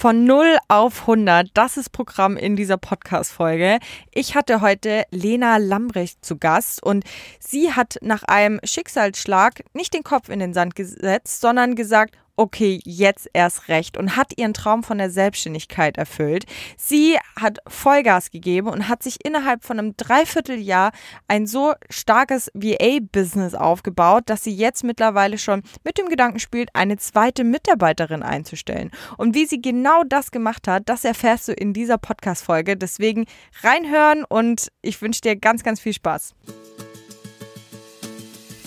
Von 0 auf 100, das ist Programm in dieser Podcast-Folge. Ich hatte heute Lena Lambrecht zu Gast und sie hat nach einem Schicksalsschlag nicht den Kopf in den Sand gesetzt, sondern gesagt, okay, jetzt erst recht und hat ihren Traum von der Selbstständigkeit erfüllt. Sie hat Vollgas gegeben und hat sich innerhalb von einem Dreivierteljahr ein so starkes VA-Business aufgebaut, dass sie jetzt mittlerweile schon mit dem Gedanken spielt, eine zweite Mitarbeiterin einzustellen. Und wie sie genau das gemacht hat, das erfährst du in dieser Podcast-Folge. Deswegen reinhören und ich wünsche dir ganz, ganz viel Spaß.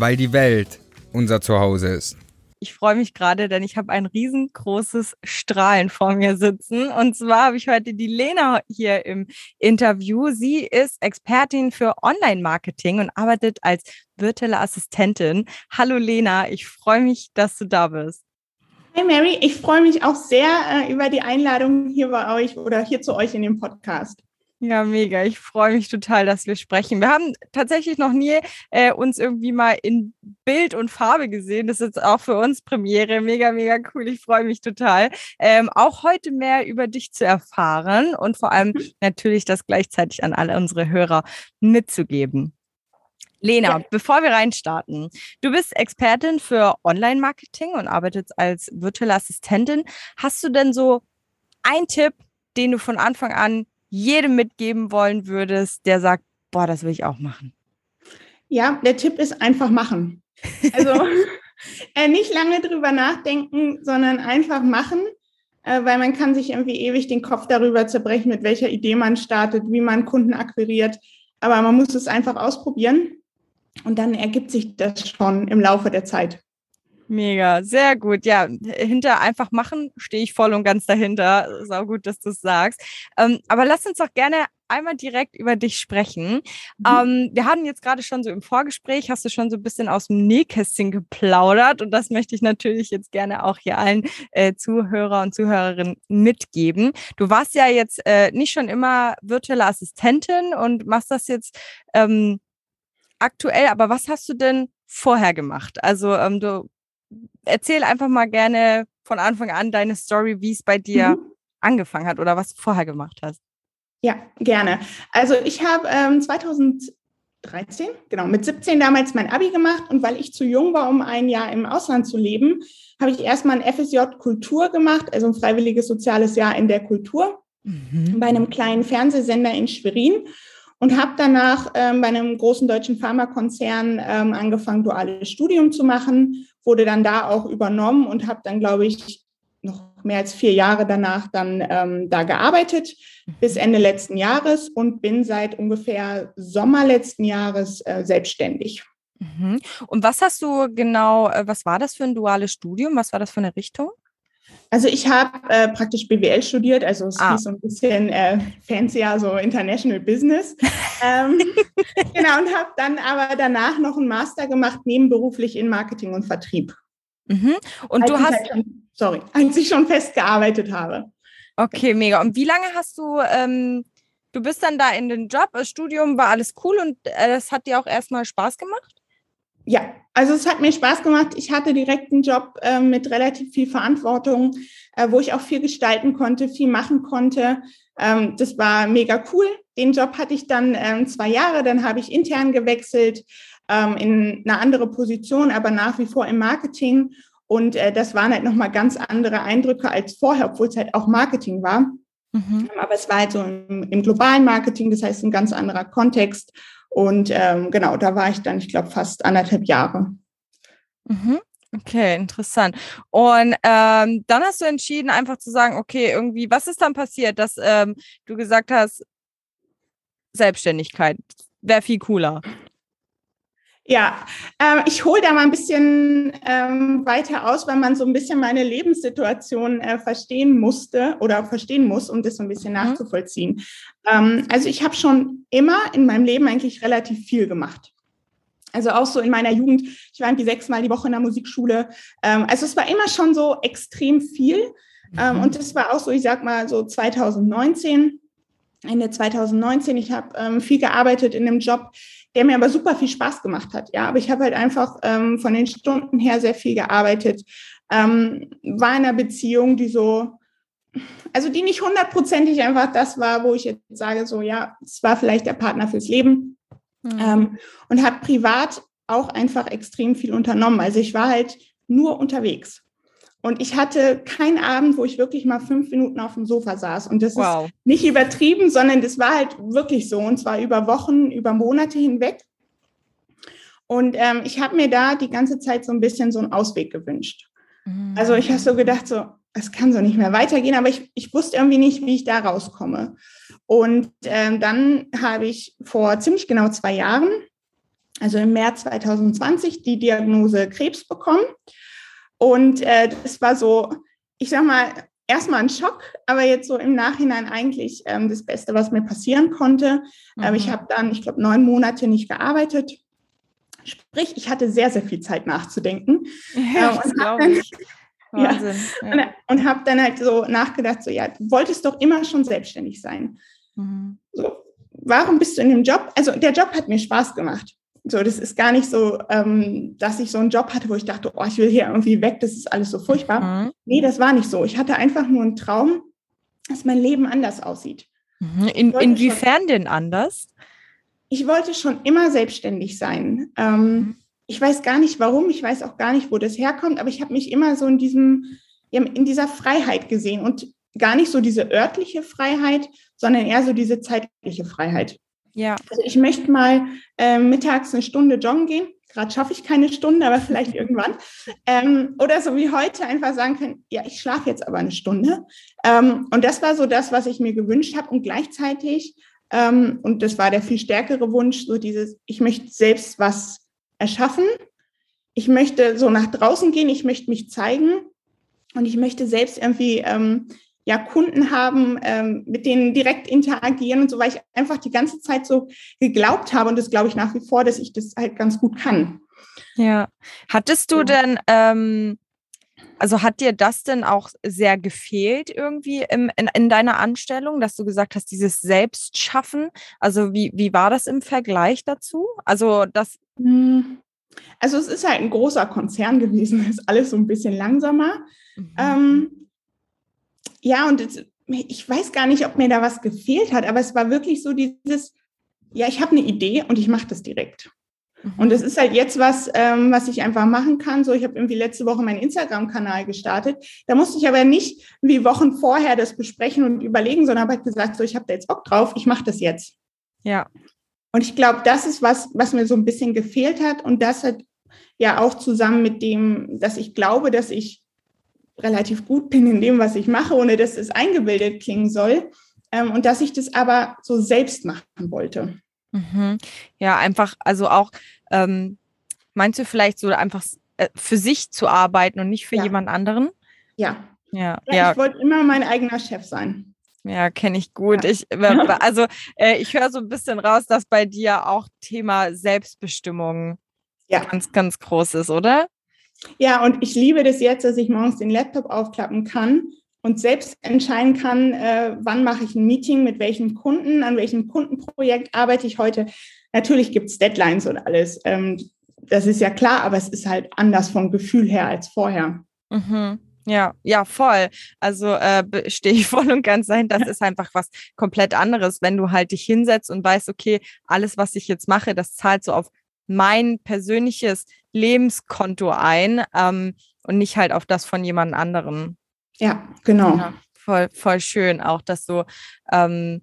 weil die Welt unser Zuhause ist. Ich freue mich gerade, denn ich habe ein riesengroßes Strahlen vor mir sitzen. Und zwar habe ich heute die Lena hier im Interview. Sie ist Expertin für Online-Marketing und arbeitet als virtuelle Assistentin. Hallo Lena, ich freue mich, dass du da bist. Hey Mary, ich freue mich auch sehr äh, über die Einladung hier bei euch oder hier zu euch in dem Podcast. Ja, mega. Ich freue mich total, dass wir sprechen. Wir haben tatsächlich noch nie äh, uns irgendwie mal in Bild und Farbe gesehen. Das ist jetzt auch für uns Premiere. Mega, mega cool. Ich freue mich total. Ähm, auch heute mehr über dich zu erfahren und vor allem natürlich das gleichzeitig an alle unsere Hörer mitzugeben. Lena, ja. bevor wir reinstarten, du bist Expertin für Online-Marketing und arbeitest als virtuelle Assistentin. Hast du denn so einen Tipp, den du von Anfang an jedem mitgeben wollen würdest, der sagt, boah, das will ich auch machen? Ja, der Tipp ist einfach machen. Also äh, nicht lange drüber nachdenken, sondern einfach machen, äh, weil man kann sich irgendwie ewig den Kopf darüber zerbrechen, mit welcher Idee man startet, wie man Kunden akquiriert. Aber man muss es einfach ausprobieren und dann ergibt sich das schon im Laufe der Zeit. Mega, sehr gut. Ja, hinter einfach machen stehe ich voll und ganz dahinter. Sau gut, dass du es sagst. Ähm, aber lass uns doch gerne einmal direkt über dich sprechen. Mhm. Ähm, wir hatten jetzt gerade schon so im Vorgespräch, hast du schon so ein bisschen aus dem Nähkästchen geplaudert und das möchte ich natürlich jetzt gerne auch hier allen äh, Zuhörer und Zuhörerinnen mitgeben. Du warst ja jetzt äh, nicht schon immer virtuelle Assistentin und machst das jetzt ähm, aktuell, aber was hast du denn vorher gemacht? Also ähm, du erzähl einfach mal gerne von Anfang an deine Story, wie es bei dir mhm. angefangen hat oder was du vorher gemacht hast. Ja, gerne. Also ich habe ähm, 2013, genau, mit 17 damals mein Abi gemacht und weil ich zu jung war, um ein Jahr im Ausland zu leben, habe ich erstmal ein FSJ Kultur gemacht, also ein freiwilliges soziales Jahr in der Kultur mhm. bei einem kleinen Fernsehsender in Schwerin und habe danach ähm, bei einem großen deutschen Pharmakonzern ähm, angefangen, duales Studium zu machen wurde dann da auch übernommen und habe dann, glaube ich, noch mehr als vier Jahre danach dann ähm, da gearbeitet bis mhm. Ende letzten Jahres und bin seit ungefähr Sommer letzten Jahres äh, selbstständig. Mhm. Und was hast du genau, äh, was war das für ein duales Studium? Was war das für eine Richtung? Also ich habe äh, praktisch BWL studiert, also es ah. ist so ein bisschen äh, fancier, so International Business. ähm, genau, und habe dann aber danach noch einen Master gemacht, nebenberuflich in Marketing und Vertrieb. Mhm. Und als du hast... Halt schon, sorry, als ich schon festgearbeitet habe. Okay, mega. Und wie lange hast du... Ähm, du bist dann da in den Job, das Studium war alles cool und äh, das hat dir auch erstmal Spaß gemacht? Ja, also es hat mir Spaß gemacht. Ich hatte direkt einen Job äh, mit relativ viel Verantwortung, äh, wo ich auch viel gestalten konnte, viel machen konnte. Ähm, das war mega cool. Den Job hatte ich dann ähm, zwei Jahre. Dann habe ich intern gewechselt ähm, in eine andere Position, aber nach wie vor im Marketing. Und äh, das waren halt nochmal ganz andere Eindrücke als vorher, obwohl es halt auch Marketing war. Mhm. Aber es war halt so im, im globalen Marketing, das heißt ein ganz anderer Kontext. Und ähm, genau, da war ich dann, ich glaube, fast anderthalb Jahre. Mhm. Okay, interessant. Und ähm, dann hast du entschieden, einfach zu sagen, okay, irgendwie, was ist dann passiert, dass ähm, du gesagt hast, Selbstständigkeit wäre viel cooler? Ja, äh, ich hole da mal ein bisschen ähm, weiter aus, weil man so ein bisschen meine Lebenssituation äh, verstehen musste oder verstehen muss, um das so ein bisschen mhm. nachzuvollziehen. Ähm, also ich habe schon immer in meinem Leben eigentlich relativ viel gemacht. Also auch so in meiner Jugend, ich war irgendwie sechsmal die Woche in der Musikschule. Ähm, also es war immer schon so extrem viel. Ähm, mhm. und das war auch so, ich sag mal, so 2019, Ende 2019. Ich habe ähm, viel gearbeitet in einem Job, der mir aber super viel Spaß gemacht hat. Ja, aber ich habe halt einfach ähm, von den Stunden her sehr viel gearbeitet. Ähm, war in einer Beziehung, die so, also die nicht hundertprozentig einfach das war, wo ich jetzt sage, so ja, es war vielleicht der Partner fürs Leben. Mhm. Ähm, und habe privat auch einfach extrem viel unternommen. Also ich war halt nur unterwegs. Und ich hatte keinen Abend, wo ich wirklich mal fünf Minuten auf dem Sofa saß. Und das wow. ist nicht übertrieben, sondern das war halt wirklich so. Und zwar über Wochen, über Monate hinweg. Und ähm, ich habe mir da die ganze Zeit so ein bisschen so einen Ausweg gewünscht. Mhm. Also ich habe so gedacht, so, es kann so nicht mehr weitergehen, aber ich, ich wusste irgendwie nicht, wie ich da rauskomme. Und ähm, dann habe ich vor ziemlich genau zwei Jahren, also im März 2020, die Diagnose Krebs bekommen. Und äh, das war so, ich sag mal, erstmal ein Schock, aber jetzt so im Nachhinein eigentlich ähm, das Beste, was mir passieren konnte. Mhm. Ähm, ich habe dann, ich glaube, neun Monate nicht gearbeitet. Sprich, ich hatte sehr, sehr viel Zeit nachzudenken. Ja, ähm, und habe dann, ja, ja. und habe dann halt so nachgedacht, so ja, du wolltest doch immer schon selbstständig sein. Mhm. So, warum bist du in dem Job? Also der Job hat mir Spaß gemacht. So, das ist gar nicht so, ähm, dass ich so einen Job hatte, wo ich dachte, oh, ich will hier irgendwie weg, das ist alles so furchtbar. Mhm. Nee, das war nicht so. Ich hatte einfach nur einen Traum, dass mein Leben anders aussieht. Mhm. In, inwiefern schon, denn anders? Ich wollte schon immer selbstständig sein. Ähm, mhm. Ich weiß gar nicht warum, ich weiß auch gar nicht, wo das herkommt, aber ich habe mich immer so in diesem, in dieser Freiheit gesehen und gar nicht so diese örtliche Freiheit, sondern eher so diese zeitliche Freiheit. Ja. Also ich möchte mal äh, mittags eine Stunde joggen gehen. Gerade schaffe ich keine Stunde, aber vielleicht irgendwann. Ähm, oder so wie heute einfach sagen können, ja, ich schlafe jetzt aber eine Stunde. Ähm, und das war so das, was ich mir gewünscht habe. Und gleichzeitig, ähm, und das war der viel stärkere Wunsch, so dieses, ich möchte selbst was erschaffen. Ich möchte so nach draußen gehen, ich möchte mich zeigen und ich möchte selbst irgendwie ähm, ja, Kunden haben, ähm, mit denen direkt interagieren und so, weil ich einfach die ganze Zeit so geglaubt habe und das glaube ich nach wie vor, dass ich das halt ganz gut kann. Ja. Hattest du ja. denn, ähm, also hat dir das denn auch sehr gefehlt irgendwie im, in, in deiner Anstellung, dass du gesagt hast, dieses Selbstschaffen? Also wie, wie war das im Vergleich dazu? Also das. Hm. Also es ist halt ein großer Konzern gewesen, ist alles so ein bisschen langsamer. Mhm. Ähm, ja, und es, ich weiß gar nicht, ob mir da was gefehlt hat, aber es war wirklich so dieses, ja, ich habe eine Idee und ich mache das direkt. Mhm. Und es ist halt jetzt was, ähm, was ich einfach machen kann. So, ich habe irgendwie letzte Woche meinen Instagram-Kanal gestartet. Da musste ich aber nicht wie Wochen vorher das besprechen und überlegen, sondern habe halt gesagt, so, ich habe da jetzt Bock drauf, ich mache das jetzt. Ja. Und ich glaube, das ist was, was mir so ein bisschen gefehlt hat. Und das hat ja auch zusammen mit dem, dass ich glaube, dass ich relativ gut bin in dem, was ich mache, ohne dass es eingebildet klingen soll. Ähm, und dass ich das aber so selbst machen wollte. Mhm. Ja, einfach, also auch, ähm, meinst du vielleicht so einfach äh, für sich zu arbeiten und nicht für ja. jemand anderen? Ja. Ja, ja, ja. ich wollte immer mein eigener Chef sein. Ja, kenne ich gut. Ja. Ich, also äh, ich höre so ein bisschen raus, dass bei dir auch Thema Selbstbestimmung ja. ganz, ganz groß ist, oder? Ja, und ich liebe das jetzt, dass ich morgens den Laptop aufklappen kann und selbst entscheiden kann, äh, wann mache ich ein Meeting, mit welchem Kunden, an welchem Kundenprojekt arbeite ich heute. Natürlich gibt es Deadlines und alles. Ähm, das ist ja klar, aber es ist halt anders vom Gefühl her als vorher. Mhm. Ja, ja, voll. Also äh, stehe ich voll und ganz dahinter. Das ist einfach was komplett anderes, wenn du halt dich hinsetzt und weißt, okay, alles, was ich jetzt mache, das zahlt so auf mein persönliches Lebenskonto ein ähm, und nicht halt auf das von jemand anderem. Ja, genau. Ja, voll, voll schön auch, dass du ähm,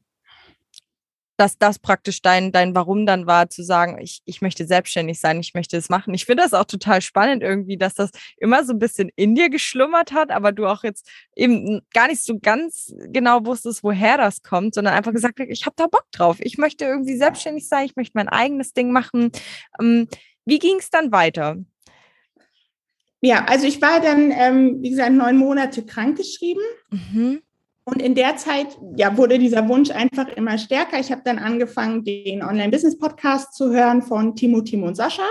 dass das praktisch dein, dein Warum dann war, zu sagen, ich, ich möchte selbstständig sein, ich möchte es machen. Ich finde das auch total spannend irgendwie, dass das immer so ein bisschen in dir geschlummert hat, aber du auch jetzt eben gar nicht so ganz genau wusstest, woher das kommt, sondern einfach gesagt hast, ich habe da Bock drauf. Ich möchte irgendwie selbstständig sein, ich möchte mein eigenes Ding machen. Ähm, Wie ging es dann weiter? Ja, also ich war dann, ähm, wie gesagt, neun Monate krankgeschrieben. Mhm. Und in der Zeit ja, wurde dieser Wunsch einfach immer stärker. Ich habe dann angefangen, den Online-Business-Podcast zu hören von Timo, Timo und Sascha.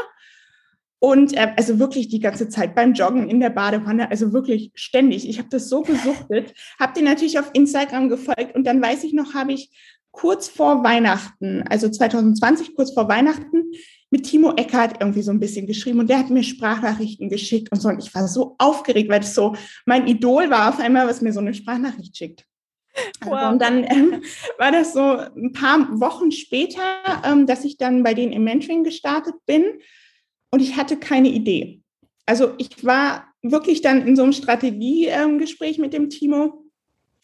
Und äh, also wirklich die ganze Zeit beim Joggen in der Badewanne, also wirklich ständig. Ich habe das so gesuchtet, habe den natürlich auf Instagram gefolgt und dann weiß ich noch, habe ich kurz vor Weihnachten, also 2020, kurz vor Weihnachten, mit Timo Eckert irgendwie so ein bisschen geschrieben und der hat mir Sprachnachrichten geschickt und so. Und ich war so aufgeregt, weil das so mein Idol war auf einmal, was mir so eine Sprachnachricht schickt. Wow. Also, und dann ähm, war das so ein paar Wochen später, ähm, dass ich dann bei denen im Mentoring gestartet bin und ich hatte keine Idee. Also ich war wirklich dann in so einem Strategiegespräch mit dem Timo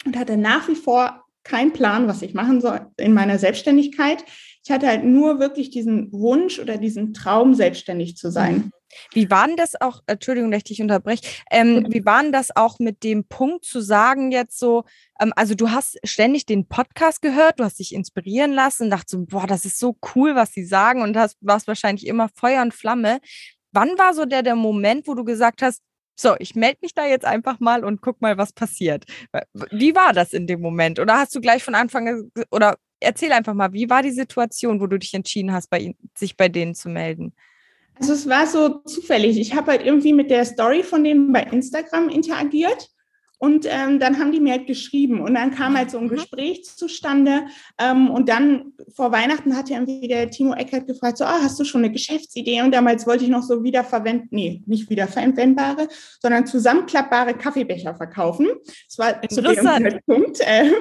und hatte nach wie vor keinen Plan, was ich machen soll in meiner Selbstständigkeit. Ich hatte halt nur wirklich diesen Wunsch oder diesen Traum, selbstständig zu sein. Mhm. Wie war denn das auch, Entschuldigung, dass ich dich unterbreche, ähm, wie war denn das auch mit dem Punkt zu sagen jetzt so, ähm, also du hast ständig den Podcast gehört, du hast dich inspirieren lassen und dachte so, boah, das ist so cool, was sie sagen und hast, warst wahrscheinlich immer Feuer und Flamme. Wann war so der, der Moment, wo du gesagt hast, so, ich melde mich da jetzt einfach mal und guck mal, was passiert. Wie war das in dem Moment? Oder hast du gleich von Anfang oder erzähl einfach mal, wie war die Situation, wo du dich entschieden hast, bei, sich bei denen zu melden? Also es war so zufällig. Ich habe halt irgendwie mit der Story von denen bei Instagram interagiert und ähm, dann haben die mir halt geschrieben und dann kam halt so ein mhm. Gespräch zustande. Ähm, und dann vor Weihnachten hat ja irgendwie der Timo Eckert gefragt, so, ah, hast du schon eine Geschäftsidee? Und damals wollte ich noch so wiederverwenden, nee, nicht wiederverwendbare, sondern zusammenklappbare Kaffeebecher verkaufen. Das war zu dem Zeitpunkt äh,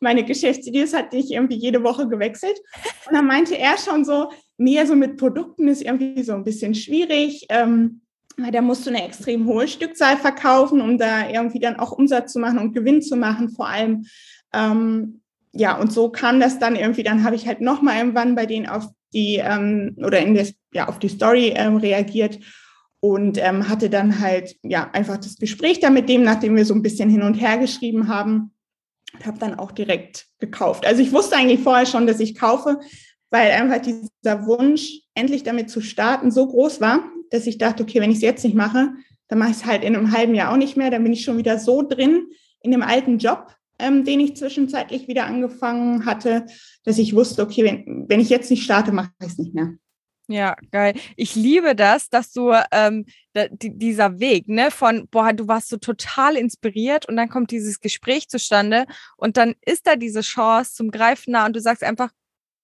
meine Geschäftsidee. Das hatte ich irgendwie jede Woche gewechselt. Und dann meinte er schon so, mehr so mit Produkten ist irgendwie so ein bisschen schwierig. Ähm, weil da musst du eine extrem hohe Stückzahl verkaufen, um da irgendwie dann auch Umsatz zu machen und Gewinn zu machen, vor allem. Ähm, ja, und so kam das dann irgendwie, dann habe ich halt nochmal irgendwann bei denen auf die, ähm, oder in das, ja, auf die Story ähm, reagiert und ähm, hatte dann halt, ja, einfach das Gespräch da mit dem, nachdem wir so ein bisschen hin und her geschrieben haben und habe dann auch direkt gekauft. Also ich wusste eigentlich vorher schon, dass ich kaufe, weil einfach dieser Wunsch, endlich damit zu starten, so groß war, dass ich dachte, okay, wenn ich es jetzt nicht mache, dann mache ich es halt in einem halben Jahr auch nicht mehr. Dann bin ich schon wieder so drin in dem alten Job, ähm, den ich zwischenzeitlich wieder angefangen hatte, dass ich wusste, okay, wenn, wenn ich jetzt nicht starte, mache ich es nicht mehr. Ja, geil. Ich liebe das, dass du ähm, da, die, dieser Weg, ne, von boah, du warst so total inspiriert und dann kommt dieses Gespräch zustande und dann ist da diese Chance zum Greifen nah und du sagst einfach,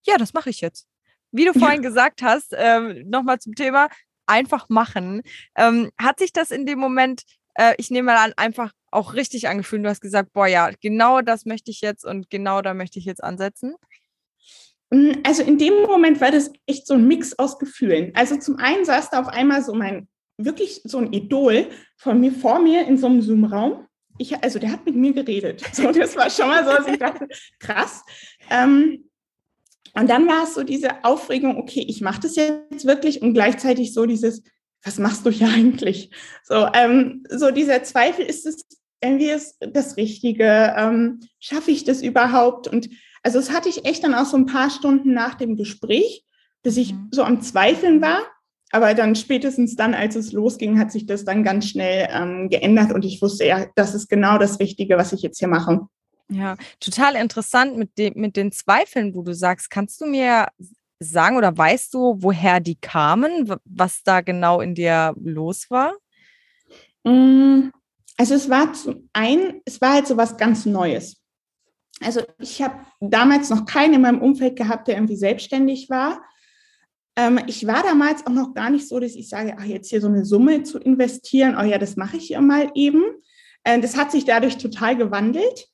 ja, das mache ich jetzt. Wie du vorhin ja. gesagt hast, ähm, nochmal zum Thema, einfach machen. Ähm, hat sich das in dem Moment, äh, ich nehme mal an, einfach auch richtig angefühlt? Du hast gesagt, boah, ja, genau das möchte ich jetzt und genau da möchte ich jetzt ansetzen. Mm, also in dem Moment war das echt so ein Mix aus Gefühlen. Also zum einen saß da auf einmal so mein, wirklich so ein Idol von mir vor mir in so einem Zoom-Raum. Ich, also der hat mit mir geredet. So, das war schon mal so, dass ich dachte, krass. Ähm, und dann war es so diese Aufregung, okay, ich mache das jetzt wirklich und gleichzeitig so dieses, was machst du hier eigentlich? So, ähm, so dieser Zweifel, ist es irgendwie das Richtige? Ähm, Schaffe ich das überhaupt? Und also das hatte ich echt dann auch so ein paar Stunden nach dem Gespräch, dass ich mhm. so am Zweifeln war. Aber dann spätestens dann, als es losging, hat sich das dann ganz schnell ähm, geändert und ich wusste, ja, das ist genau das Richtige, was ich jetzt hier mache. Ja, total interessant mit, dem, mit den Zweifeln, wo du sagst. Kannst du mir sagen oder weißt du, woher die kamen, was da genau in dir los war? Mm, also es war zum einen, es war halt so was ganz Neues. Also ich habe damals noch keinen in meinem Umfeld gehabt, der irgendwie selbstständig war. Ähm, ich war damals auch noch gar nicht so, dass ich sage, ach, jetzt hier so eine Summe zu investieren, oh ja, das mache ich ja mal eben. Äh, das hat sich dadurch total gewandelt.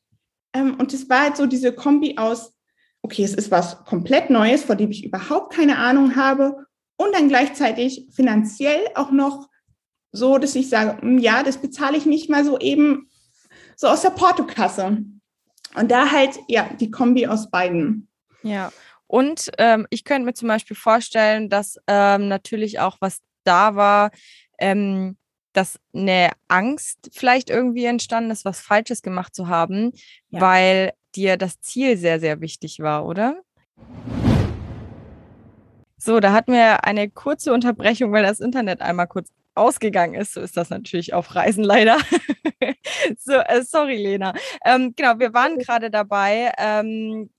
Ähm, und es war halt so diese Kombi aus, okay, es ist was komplett Neues, vor dem ich überhaupt keine Ahnung habe und dann gleichzeitig finanziell auch noch so, dass ich sage, hm, ja, das bezahle ich nicht mal so eben so aus der Portokasse. Und da halt, ja, die Kombi aus beiden. Ja, und ähm, ich könnte mir zum Beispiel vorstellen, dass ähm, natürlich auch was da war, ähm, dass eine Angst vielleicht irgendwie entstanden ist, was Falsches gemacht zu haben, ja. weil dir das Ziel sehr, sehr wichtig war, oder? So, da hatten wir eine kurze Unterbrechung, weil das Internet einmal kurz ausgegangen ist. So ist das natürlich auf Reisen leider. so, äh, sorry, Lena. Ähm, genau, wir waren gerade dabei, ähm,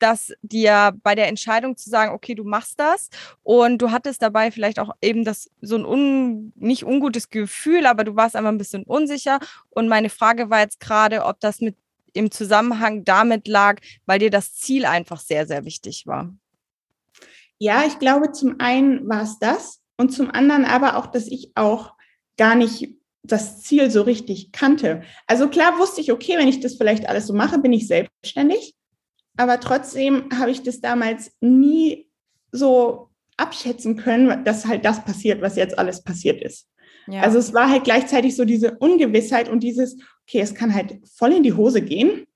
dass dir bei der Entscheidung zu sagen, okay, du machst das und du hattest dabei vielleicht auch eben das so ein un, nicht ungutes Gefühl, aber du warst einfach ein bisschen unsicher. Und meine Frage war jetzt gerade, ob das mit im Zusammenhang damit lag, weil dir das Ziel einfach sehr, sehr wichtig war. Ja, ich glaube, zum einen war es das und zum anderen aber auch, dass ich auch gar nicht das Ziel so richtig kannte. Also klar wusste ich, okay, wenn ich das vielleicht alles so mache, bin ich selbstständig. Aber trotzdem habe ich das damals nie so abschätzen können, dass halt das passiert, was jetzt alles passiert ist. Ja. Also es war halt gleichzeitig so diese Ungewissheit und dieses, okay, es kann halt voll in die Hose gehen,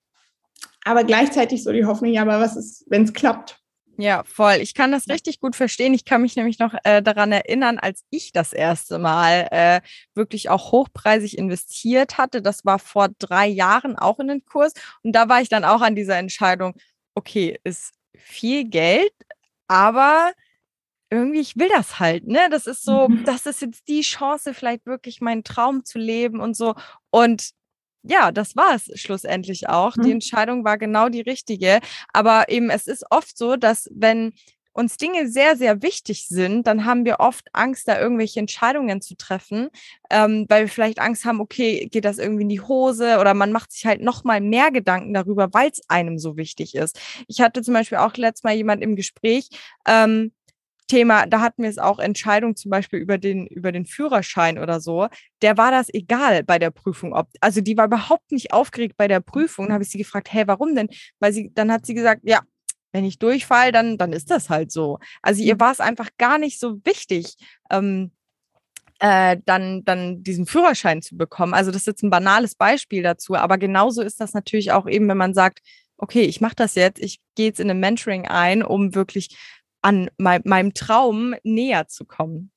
aber gleichzeitig so die Hoffnung, ja, aber was ist, wenn es klappt? Ja, voll. Ich kann das richtig gut verstehen. Ich kann mich nämlich noch äh, daran erinnern, als ich das erste Mal äh, wirklich auch hochpreisig investiert hatte. Das war vor drei Jahren auch in den Kurs. Und da war ich dann auch an dieser Entscheidung, okay, ist viel Geld, aber irgendwie, ich will das halt, ne? Das ist so, mhm. das ist jetzt die Chance, vielleicht wirklich meinen Traum zu leben und so. Und ja, das war es schlussendlich auch. Mhm. Die Entscheidung war genau die richtige. Aber eben, es ist oft so, dass wenn uns Dinge sehr, sehr wichtig sind, dann haben wir oft Angst, da irgendwelche Entscheidungen zu treffen, ähm, weil wir vielleicht Angst haben, okay, geht das irgendwie in die Hose oder man macht sich halt noch mal mehr Gedanken darüber, weil es einem so wichtig ist. Ich hatte zum Beispiel auch letztes Mal jemand im Gespräch, ähm, Thema, da hatten wir es auch Entscheidung zum Beispiel über den, über den Führerschein oder so. Der war das egal bei der Prüfung. Ob, also die war überhaupt nicht aufgeregt bei der Prüfung. Da habe ich sie gefragt, hey, warum denn? Weil sie, dann hat sie gesagt, ja, wenn ich durchfall, dann, dann ist das halt so. Also ihr mhm. war es einfach gar nicht so wichtig, ähm, äh, dann, dann diesen Führerschein zu bekommen. Also das ist jetzt ein banales Beispiel dazu, aber genauso ist das natürlich auch eben, wenn man sagt, okay, ich mache das jetzt, ich gehe jetzt in ein Mentoring ein, um wirklich an mein, meinem Traum näher zu kommen.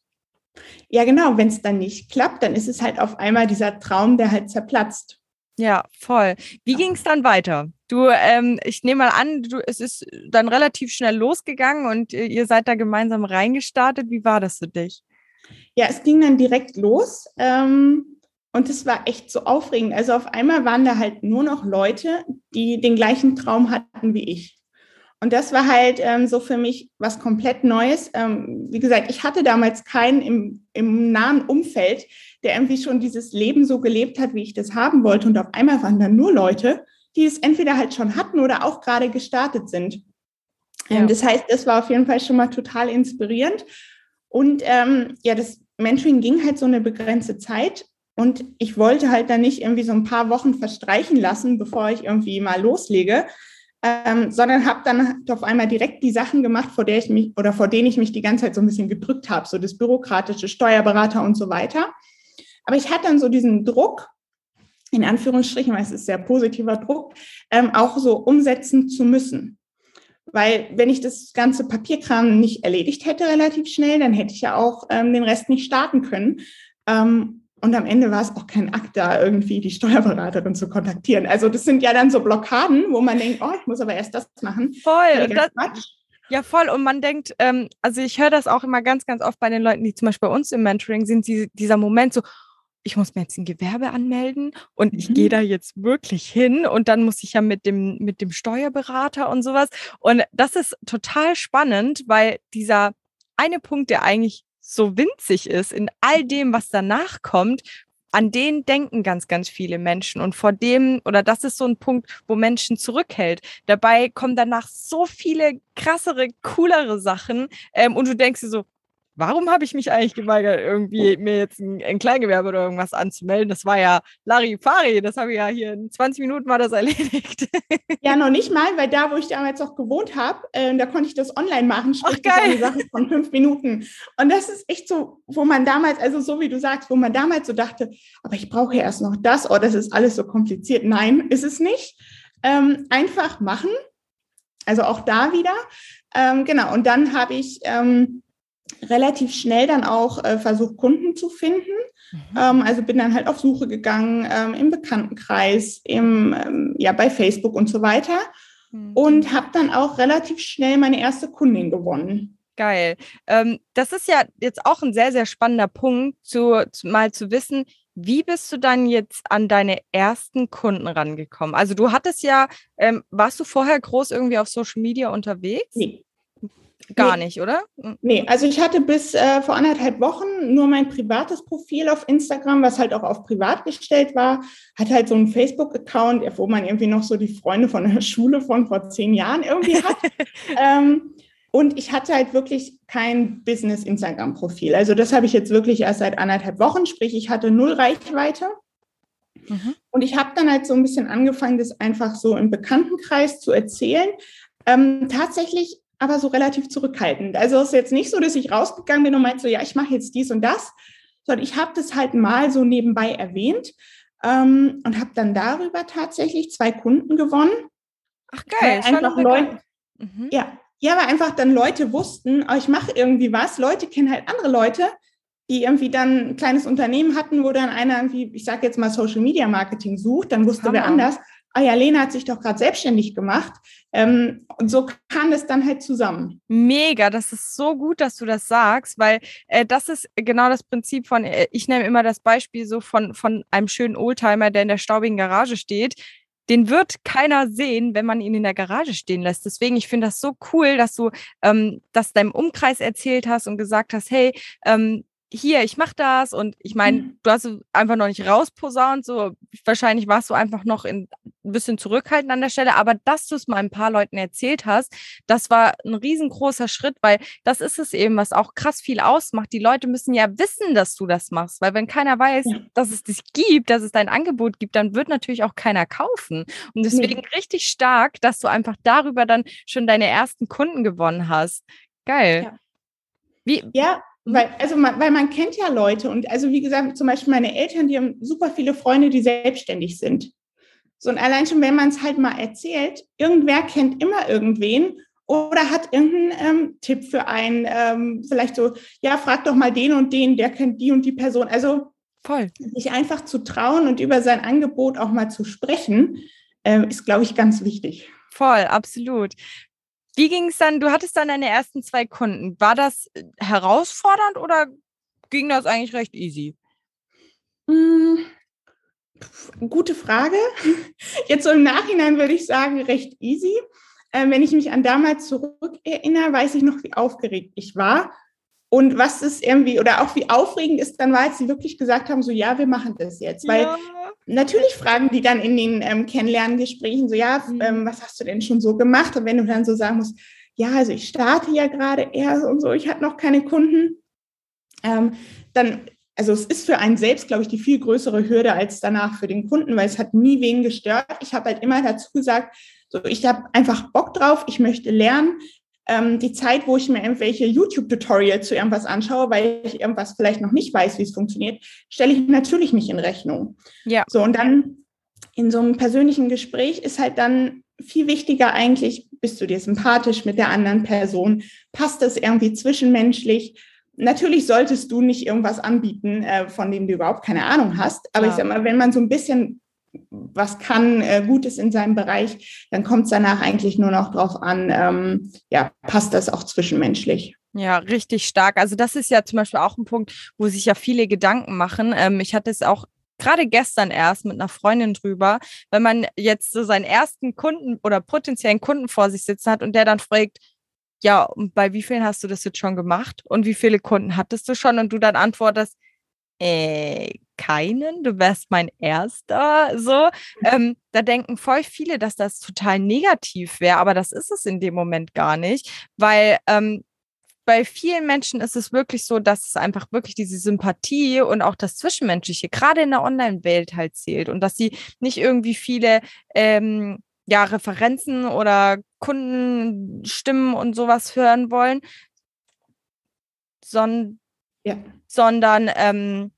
Ja, genau. Wenn es dann nicht klappt, dann ist es halt auf einmal dieser Traum, der halt zerplatzt. Ja, voll. Wie ging es dann weiter? Du, ähm, ich nehme mal an, du, es ist dann relativ schnell losgegangen und ihr seid da gemeinsam reingestartet. Wie war das für dich? Ja, es ging dann direkt los ähm, und es war echt so aufregend. Also auf einmal waren da halt nur noch Leute, die den gleichen Traum hatten wie ich. Und das war halt ähm, so für mich was komplett Neues. Ähm, wie gesagt, ich hatte damals keinen im, im nahen Umfeld, der irgendwie schon dieses Leben so gelebt hat, wie ich das haben wollte. Und auf einmal waren da nur Leute, die es entweder halt schon hatten oder auch gerade gestartet sind. Ähm, ja. das heißt, das war auf jeden Fall schon mal total inspirierend. Und ähm, ja, das Mentoring ging halt so eine begrenzte Zeit. Und ich wollte halt dann nicht irgendwie so ein paar Wochen verstreichen lassen, bevor ich irgendwie mal loslege, ähm, sondern habe dann auf einmal direkt die Sachen gemacht, vor der ich mich oder vor denen ich mich die ganze Zeit so ein bisschen gedrückt habe, so das bürokratische Steuerberater und so weiter. Aber ich hatte dann so diesen Druck, in Anführungsstrichen, weil es ist sehr positiver Druck, ähm, auch so umsetzen zu müssen. Weil wenn ich das ganze Papierkram nicht erledigt hätte relativ schnell, dann hätte ich ja auch ähm, den Rest nicht starten können. Ähm, und am Ende war es auch kein Akt, da irgendwie die Steuerberaterin zu kontaktieren. Also das sind ja dann so Blockaden, wo man denkt, oh, ich muss aber erst das machen. Voll. Das, ja, voll. Und man denkt, ähm, also ich höre das auch immer ganz, ganz oft bei den Leuten, die zum Beispiel bei uns im Mentoring sind, die, dieser Moment so, ich muss mir jetzt ein Gewerbe anmelden und ich mhm. gehe da jetzt wirklich hin und dann muss ich ja mit dem, mit dem Steuerberater und sowas. Und das ist total spannend, weil dieser eine Punkt, der eigentlich so winzig ist in all dem, was danach kommt, an den denken ganz, ganz viele Menschen. Und vor dem, oder das ist so ein Punkt, wo Menschen zurückhält. Dabei kommen danach so viele krassere, coolere Sachen. Ähm, und du denkst dir so, warum habe ich mich eigentlich geweigert, irgendwie mir jetzt ein, ein, Kleingewerbe oder irgendwas anzumelden? Das war ja Larifari, das habe ich ja hier in 20 Minuten war das erledigt. Ja, noch nicht mal, weil da, wo ich damals auch gewohnt habe, äh, da konnte ich das online machen, sprich Ach, geil. eine Sache von fünf Minuten. Und das ist echt so, wo man damals, also so wie du sagst, wo man damals so dachte, aber ich brauche ja erst noch das, oh, das ist alles so kompliziert. Nein, ist es nicht. Ähm, einfach machen. Also auch da wieder. Ähm, genau, und dann habe ich ähm, relativ schnell dann auch äh, versucht, Kunden zu finden. Mhm. Ähm, also bin dann halt auf Suche gegangen ähm, im Bekanntenkreis, im, ähm, ja, bei Facebook und so weiter. Mhm. Und habe dann auch relativ schnell meine erste Kundin gewonnen. Geil. Ähm, das ist ja jetzt auch ein sehr, sehr spannender Punkt, zu, zu, mal zu wissen, wie bist du dann jetzt an deine ersten Kunden rangekommen? Also du hattest ja, ähm, warst du vorher groß irgendwie auf Social Media unterwegs? Nee. Gar Nee. nicht, oder? Hm. Nee, also ich hatte bis äh, vor anderthalb Wochen nur mein privates Profil auf Instagram, was halt auch auf privat gestellt war. Hatte halt so einen Facebook-Account, wo man irgendwie noch so die Freunde von der Schule von vor zehn Jahren irgendwie hat. ähm, und ich hatte halt wirklich kein Business-Instagram-Profil. Also das habe ich jetzt wirklich erst seit anderthalb Wochen, sprich ich hatte null Reichweite. Mhm. Und ich habe dann halt so ein bisschen angefangen, das einfach so im Bekanntenkreis zu erzählen. Ähm, tatsächlich aber so relativ zurückhaltend. Also es ist jetzt nicht so, dass ich rausgegangen bin und meinte so, ja, ich mache jetzt dies und das, sondern ich habe das halt mal so nebenbei erwähnt ähm, und habe dann darüber tatsächlich zwei Kunden gewonnen. Ach Weil geil. schon einfach. Leute, Mhm. ja, ja, weil einfach dann Leute wussten, oh, ich mache irgendwie was. Leute kennen halt andere Leute, die irgendwie dann ein kleines Unternehmen hatten, wo dann einer irgendwie, ich sage jetzt mal Social Media Marketing sucht, dann wusste wer Hammer. anders, ah ja, Lena hat sich doch gerade selbstständig gemacht. Ähm, und so kam das dann halt zusammen. Mega, das ist so gut, dass du das sagst, weil äh, das ist genau das Prinzip von, äh, ich nehme immer das Beispiel so von, von einem schönen Oldtimer, der in der staubigen Garage steht. Den wird keiner sehen, wenn man ihn in der Garage stehen lässt. Deswegen, ich finde das so cool, dass du ähm, das deinem Umkreis erzählt hast und gesagt hast, hey, ähm, hier, ich mache das und ich meine, Mhm. du hast es einfach noch nicht rausposaunt, so wahrscheinlich warst du einfach noch in, ein bisschen zurückhaltend an der Stelle, aber dass du es mal ein paar Leuten erzählt hast, das war ein riesengroßer Schritt, weil das ist es eben, was auch krass viel ausmacht. Die Leute müssen ja wissen, dass du das machst, weil wenn keiner weiß, Ja. dass es dich gibt, dass es dein Angebot gibt, dann wird natürlich auch keiner kaufen. Und deswegen richtig stark, dass du einfach darüber dann schon deine ersten Kunden gewonnen hast. Geil. Ja. Wie, Ja, Mhm. Weil, also man, weil man kennt ja Leute und also wie gesagt, zum Beispiel meine Eltern, die haben super viele Freunde, die selbstständig sind. So und allein schon, wenn man es halt mal erzählt, irgendwer kennt immer irgendwen oder hat irgendeinen ähm, Tipp für einen, ähm, vielleicht so, ja, frag doch mal den und den, der kennt die und die Person. Also voll. sich einfach zu trauen und über sein Angebot auch mal zu sprechen, äh, ist, glaube ich, ganz wichtig. Voll, absolut. Wie ging es dann? Du hattest dann deine ersten zwei Kunden. War das äh, herausfordernd oder ging das eigentlich recht easy? Hm, Gute Frage. Jetzt so im Nachhinein würde ich sagen, recht easy. Ähm, wenn ich mich an damals zurückerinnere, weiß ich noch, wie aufgeregt ich war. Und was es irgendwie, oder auch wie aufregend ist dann war, als sie wirklich gesagt haben, so ja, wir machen das jetzt. Weil ja. natürlich fragen die dann in den ähm, Kennenlerngesprächen so, ja, Mhm. ähm, was hast du denn schon so gemacht? Und wenn du dann so sagen musst, ja, also ich starte ja gerade erst und so, ich hatte noch keine Kunden, ähm, dann, also es ist für einen selbst, glaube ich, die viel größere Hürde als danach für den Kunden, weil es hat nie wen gestört. Ich habe halt immer dazu gesagt, so, ich habe einfach Bock drauf, ich möchte lernen. Ähm, die Zeit, wo ich mir irgendwelche YouTube-Tutorials zu irgendwas anschaue, weil ich irgendwas vielleicht noch nicht weiß, wie es funktioniert, stelle ich natürlich nicht in Rechnung. Ja. So, und dann in so einem persönlichen Gespräch ist halt dann viel wichtiger eigentlich, bist du dir sympathisch mit der anderen Person? Passt das irgendwie zwischenmenschlich? Natürlich solltest du nicht irgendwas anbieten, äh, von dem du überhaupt keine Ahnung hast. Aber Klar. ich sag mal, wenn man so ein bisschen was kann, äh, Gutes in seinem Bereich, dann kommt es danach eigentlich nur noch drauf an, ähm, ja, passt das auch zwischenmenschlich? Ja, richtig stark. Also das ist ja zum Beispiel auch ein Punkt, wo sich ja viele Gedanken machen. Ähm, ich hatte es auch gerade gestern erst mit einer Freundin drüber, wenn man jetzt so seinen ersten Kunden oder potenziellen Kunden vor sich sitzen hat und der dann fragt, ja, bei wie vielen hast du das jetzt schon gemacht und wie viele Kunden hattest du schon und du dann antwortest, äh, keinen, du wärst mein erster, so. Ähm, da denken voll viele, dass das total negativ wäre, aber das ist es in dem Moment gar nicht, weil ähm, bei vielen Menschen ist es wirklich so, dass es einfach wirklich diese Sympathie und auch das Zwischenmenschliche, gerade in der Online-Welt halt zählt und dass sie nicht irgendwie viele ähm, ja, Referenzen oder Kundenstimmen und sowas hören wollen, son Ja. sondern ähm,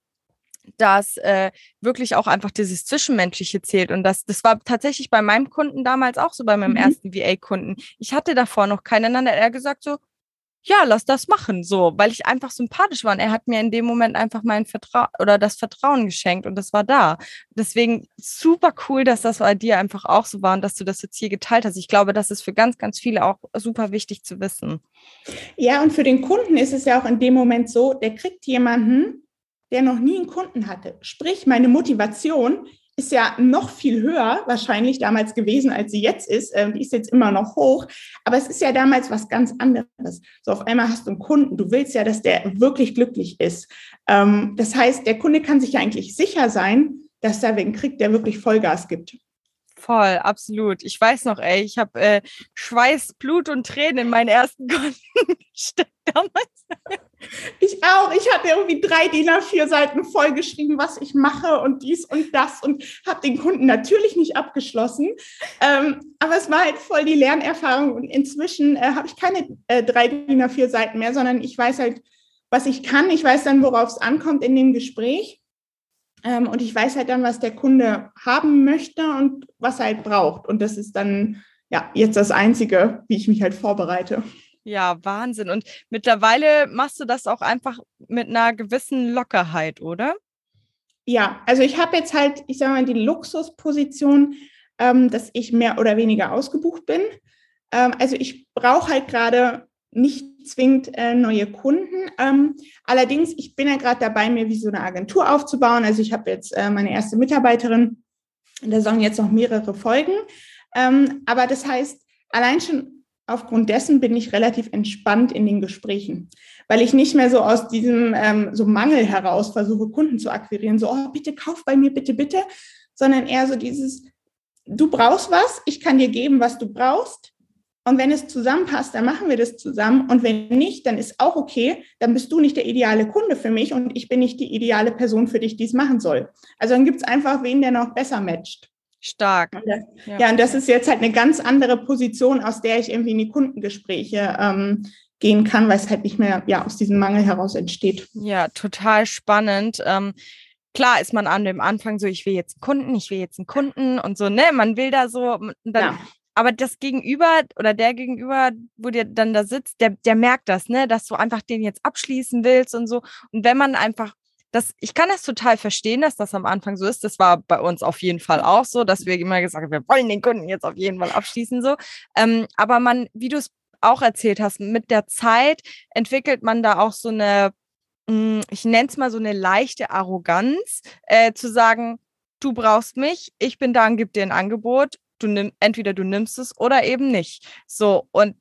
dass äh, wirklich auch einfach dieses Zwischenmenschliche zählt. Und das, das war tatsächlich bei meinem Kunden damals auch so, bei meinem Mhm. ersten VA-Kunden. Ich hatte davor noch keinen, dann hat er gesagt so, ja, lass das machen, so, weil ich einfach sympathisch war. Und er hat mir in dem Moment einfach mein Vertrauen oder das Vertrauen geschenkt und das war da. Deswegen super cool, dass das bei dir einfach auch so war und dass du das jetzt hier geteilt hast. Ich glaube, das ist für ganz, ganz viele auch super wichtig zu wissen. Ja, und für den Kunden ist es ja auch in dem Moment so, der kriegt jemanden, der noch nie einen Kunden hatte. Sprich, meine Motivation ist ja noch viel höher wahrscheinlich damals gewesen, als sie jetzt ist. Ähm, die ist jetzt immer noch hoch. Aber es ist ja damals was ganz anderes. So auf einmal hast du einen Kunden. Du willst ja, dass der wirklich glücklich ist. Ähm, das heißt, der Kunde kann sich ja eigentlich sicher sein, dass er wen kriegt, der wirklich Vollgas gibt. Voll, absolut. Ich weiß noch, ey, ich habe äh, Schweiß, Blut und Tränen in meinen ersten Kunden gesteckt damals. Ich auch. Ich hatte irgendwie drei DIN A4 Seiten vollgeschrieben, was ich mache und dies und das und habe den Kunden natürlich nicht abgeschlossen. Ähm, aber es war halt voll die Lernerfahrung und inzwischen äh, habe ich keine äh, drei DIN A4 Seiten mehr, sondern ich weiß halt, was ich kann. Ich weiß dann, worauf es ankommt in dem Gespräch. Ähm, und ich weiß halt dann, was der Kunde haben möchte und was er halt braucht. Und das ist dann ja jetzt das Einzige, wie ich mich halt vorbereite. Ja, Wahnsinn. Und mittlerweile machst du das auch einfach mit einer gewissen Lockerheit, oder? Ja, also ich habe jetzt halt, ich sage mal, die Luxusposition, ähm, dass ich mehr oder weniger ausgebucht bin. Ähm, also ich brauche halt gerade nicht zwingend äh, neue Kunden. Ähm, allerdings, ich bin ja gerade dabei, mir wie so eine Agentur aufzubauen. Also ich habe jetzt äh, meine erste Mitarbeiterin. Da sollen jetzt noch mehrere folgen. Ähm, aber das heißt, allein schon aufgrund dessen bin ich relativ entspannt in den Gesprächen, weil ich nicht mehr so aus diesem ähm, so Mangel heraus versuche, Kunden zu akquirieren, so, oh, bitte kauf bei mir, bitte, bitte, sondern eher so dieses, du brauchst was, ich kann dir geben, was du brauchst. Und wenn es zusammenpasst, dann machen wir das zusammen. Und wenn nicht, dann ist auch okay. Dann bist du nicht der ideale Kunde für mich und ich bin nicht die ideale Person für dich, die es machen soll. Also dann gibt es einfach wen, der noch besser matcht. Stark. ja. ja, und das ist jetzt halt eine ganz andere Position, aus der ich irgendwie in die Kundengespräche ähm, gehen kann, weil es halt nicht mehr ja, aus diesem Mangel heraus entsteht. Ja, total spannend. Ähm, klar ist man an dem Anfang so, ich will jetzt einen Kunden, ich will jetzt einen Kunden und so, ne? Man will da so, dann, ja. Aber das Gegenüber oder der Gegenüber, wo dir dann da sitzt, der, der merkt das, ne, dass du einfach den jetzt abschließen willst und so. Und wenn man einfach das, ich kann das total verstehen, dass das am Anfang so ist. Das war bei uns auf jeden Fall auch so, dass wir immer gesagt haben, wir wollen den Kunden jetzt auf jeden Fall abschließen, so. Ähm, aber man, wie du es auch erzählt hast, mit der Zeit entwickelt man da auch so eine, hm, ich nenne es mal so eine leichte Arroganz, äh, zu sagen, du brauchst mich, ich bin da und gebe dir ein Angebot, du nimm, entweder du nimmst es oder eben nicht. So, und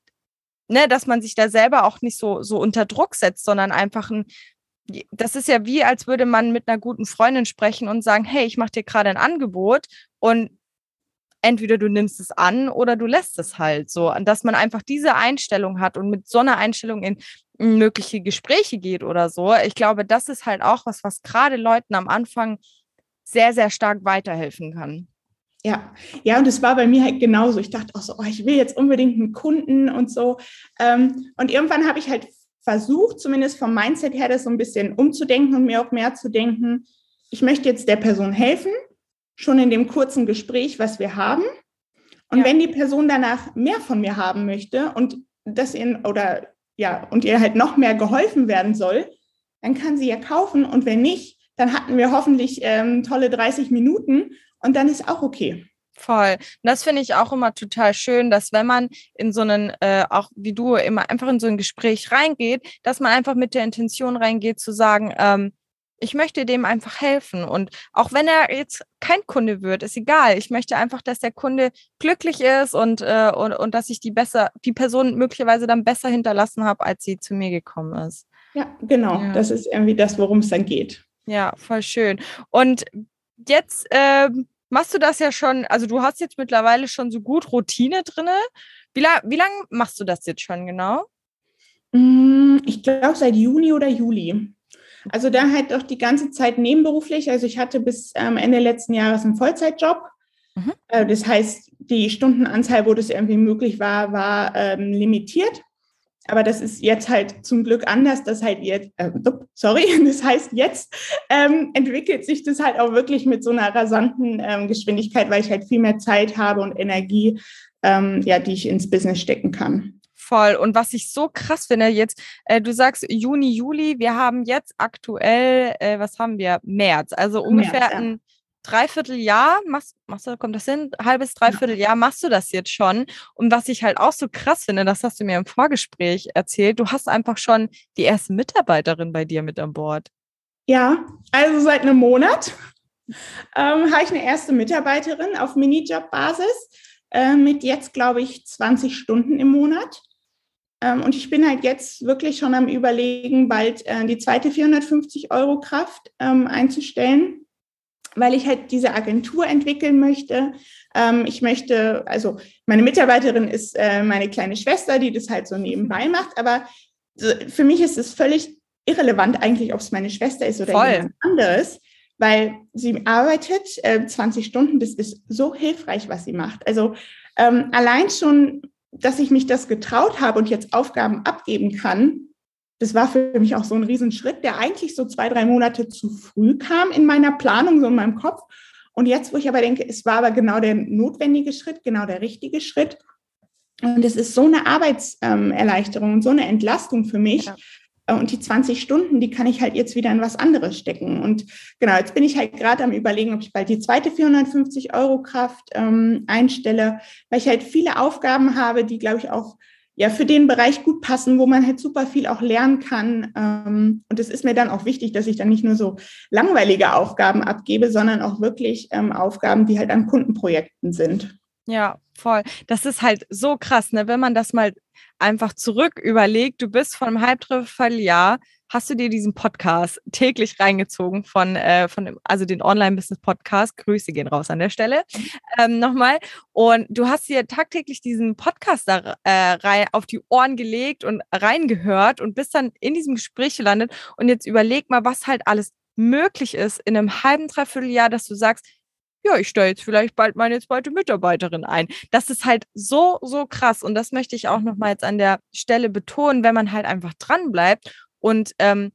ne, dass man sich da selber auch nicht so, so unter Druck setzt, sondern einfach ein, das ist ja wie, als würde man mit einer guten Freundin sprechen und sagen, hey, ich mache dir gerade ein Angebot und entweder du nimmst es an oder du lässt es halt so. Und dass man einfach diese Einstellung hat und mit so einer Einstellung in mögliche Gespräche geht oder so. Ich glaube, das ist halt auch was, was gerade Leuten am Anfang sehr, sehr stark weiterhelfen kann. Ja, ja, und es war bei mir halt genauso. Ich dachte auch so, oh, ich will jetzt unbedingt einen Kunden und so. Ähm, und irgendwann habe ich halt versucht, zumindest vom Mindset her, das so ein bisschen umzudenken und mir auch mehr zu denken, ich möchte jetzt der Person helfen, schon in dem kurzen Gespräch, was wir haben. Und ja. wenn die Person danach mehr von mir haben möchte und das in oder ja, und ihr halt noch mehr geholfen werden soll, dann kann sie ja kaufen. Und wenn nicht, dann hatten wir hoffentlich ähm, tolle 30 Minuten und dann ist auch okay. Voll. Und das finde ich auch immer total schön, dass wenn man in so einen, äh, auch wie du, immer einfach in so ein Gespräch reingeht, dass man einfach mit der Intention reingeht zu sagen, ähm, ich möchte dem einfach helfen. Und auch wenn er jetzt kein Kunde wird, ist egal. Ich möchte einfach, dass der Kunde glücklich ist und, äh, und, und dass ich die besser, die Person möglicherweise dann besser hinterlassen habe, als sie zu mir gekommen ist. Ja, genau. Ja. Das ist irgendwie das, worum es dann geht. Ja, voll schön. Und jetzt ähm, machst du das ja schon, also du hast jetzt mittlerweile schon so gut Routine drin. Wie, la wie lange machst du das jetzt schon genau? Mm, ich glaube seit Juni oder Juli. Also da halt auch die ganze Zeit nebenberuflich. Also ich hatte bis ähm, Ende letzten Jahres einen Vollzeitjob. Mhm. Äh, das heißt, die Stundenanzahl, wo das irgendwie möglich war, war ähm, limitiert. Aber das ist jetzt halt zum Glück anders. Das halt jetzt, äh, sorry, das heißt jetzt ähm, entwickelt sich das halt auch wirklich mit so einer rasanten ähm, Geschwindigkeit, weil ich halt viel mehr Zeit habe und Energie, ähm, ja, die ich ins Business stecken kann. Voll. Und was ich so krass finde, jetzt, äh, du sagst Juni, Juli, wir haben jetzt aktuell, äh, was haben wir? März. Also ungefähr März, ja. ein Dreivierteljahr, machst, machst du, kommt das hin? Halbes, Dreivierteljahr machst du das jetzt schon. Und was ich halt auch so krass finde, das hast du mir im Vorgespräch erzählt, du hast einfach schon die erste Mitarbeiterin bei dir mit an Bord. Ja, also seit einem Monat ähm, habe ich eine erste Mitarbeiterin auf Minijob-Basis äh, mit jetzt, glaube ich, 20 Stunden im Monat. Ähm, und ich bin halt jetzt wirklich schon am Überlegen, bald äh, die zweite 450 Euro Kraft ähm, einzustellen weil ich halt diese Agentur entwickeln möchte. Ähm, ich möchte, also meine Mitarbeiterin ist äh, meine kleine Schwester, die das halt so nebenbei macht, aber für mich ist es völlig irrelevant eigentlich, ob es meine Schwester ist oder Voll. jemand anderes, weil sie arbeitet äh, 20 Stunden, das ist so hilfreich, was sie macht. Also ähm, allein schon, dass ich mich das getraut habe und jetzt Aufgaben abgeben kann, das war für mich auch so ein Riesenschritt, der eigentlich so zwei, drei Monate zu früh kam in meiner Planung, so in meinem Kopf. Und jetzt, wo ich aber denke, es war aber genau der notwendige Schritt, genau der richtige Schritt. Und es ist so eine Arbeitserleichterung und so eine Entlastung für mich. Ja. Und die 20 Stunden, die kann ich halt jetzt wieder in was anderes stecken. Und genau, jetzt bin ich halt gerade am Überlegen, ob ich bald die zweite 450 Euro Kraft ähm, einstelle, weil ich halt viele Aufgaben habe, die, glaube ich, auch ja für den Bereich gut passen, wo man halt super viel auch lernen kann. Ähm, und es ist mir dann auch wichtig, dass ich dann nicht nur so langweilige Aufgaben abgebe, sondern auch wirklich ähm, Aufgaben, die halt an Kundenprojekten sind. Ja, voll. Das ist halt so krass, ne? Wenn man das mal einfach zurück überlegt, du bist von einem Halbdreivierteljahr hast du dir diesen Podcast täglich reingezogen von, äh, von also den Online-Business-Podcast. Grüße gehen raus an der Stelle. Ähm, Nochmal. Und du hast dir tagtäglich diesen Podcast da äh, auf die Ohren gelegt und reingehört und bist dann in diesem Gespräch gelandet. Und jetzt überleg mal, was halt alles möglich ist in einem halben, dreiviertel Jahr, dass du sagst, ja, ich stelle jetzt vielleicht bald meine zweite Mitarbeiterin ein. Das ist halt so, so krass. Und das möchte ich auch nochmal jetzt an der Stelle betonen, wenn man halt einfach dran bleibt und ähm,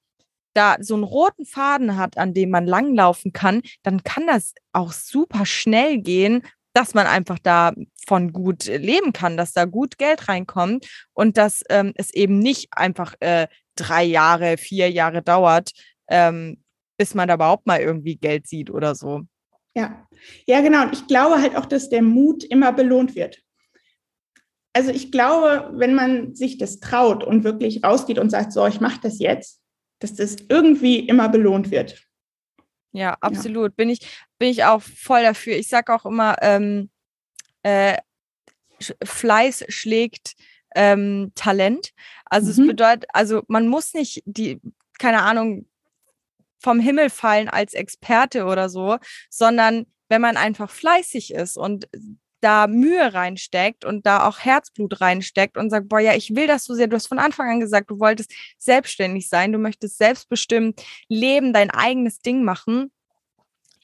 da so einen roten Faden hat, an dem man langlaufen kann, dann kann das auch super schnell gehen, dass man einfach davon gut leben kann, dass da gut Geld reinkommt und dass ähm, es eben nicht einfach äh, drei Jahre, vier Jahre dauert, ähm, bis man da überhaupt mal irgendwie Geld sieht oder so. Ja, ja, genau. Und ich glaube halt auch, dass der Mut immer belohnt wird also ich glaube, wenn man sich das traut und wirklich rausgeht und sagt, so, ich mache das jetzt, dass das irgendwie immer belohnt wird. Ja, absolut. Ja. Bin, ich, bin ich auch voll dafür. Ich sage auch immer, ähm, äh, Fleiß schlägt ähm, Talent. Also mhm. es bedeutet, also man muss nicht die, keine Ahnung, vom Himmel fallen als Experte oder so, sondern wenn man einfach fleißig ist und da Mühe reinsteckt und da auch Herzblut reinsteckt und sagt, boah, ja, ich will das so sehr. Du hast von Anfang an gesagt, du wolltest selbstständig sein, du möchtest selbstbestimmt leben, dein eigenes Ding machen.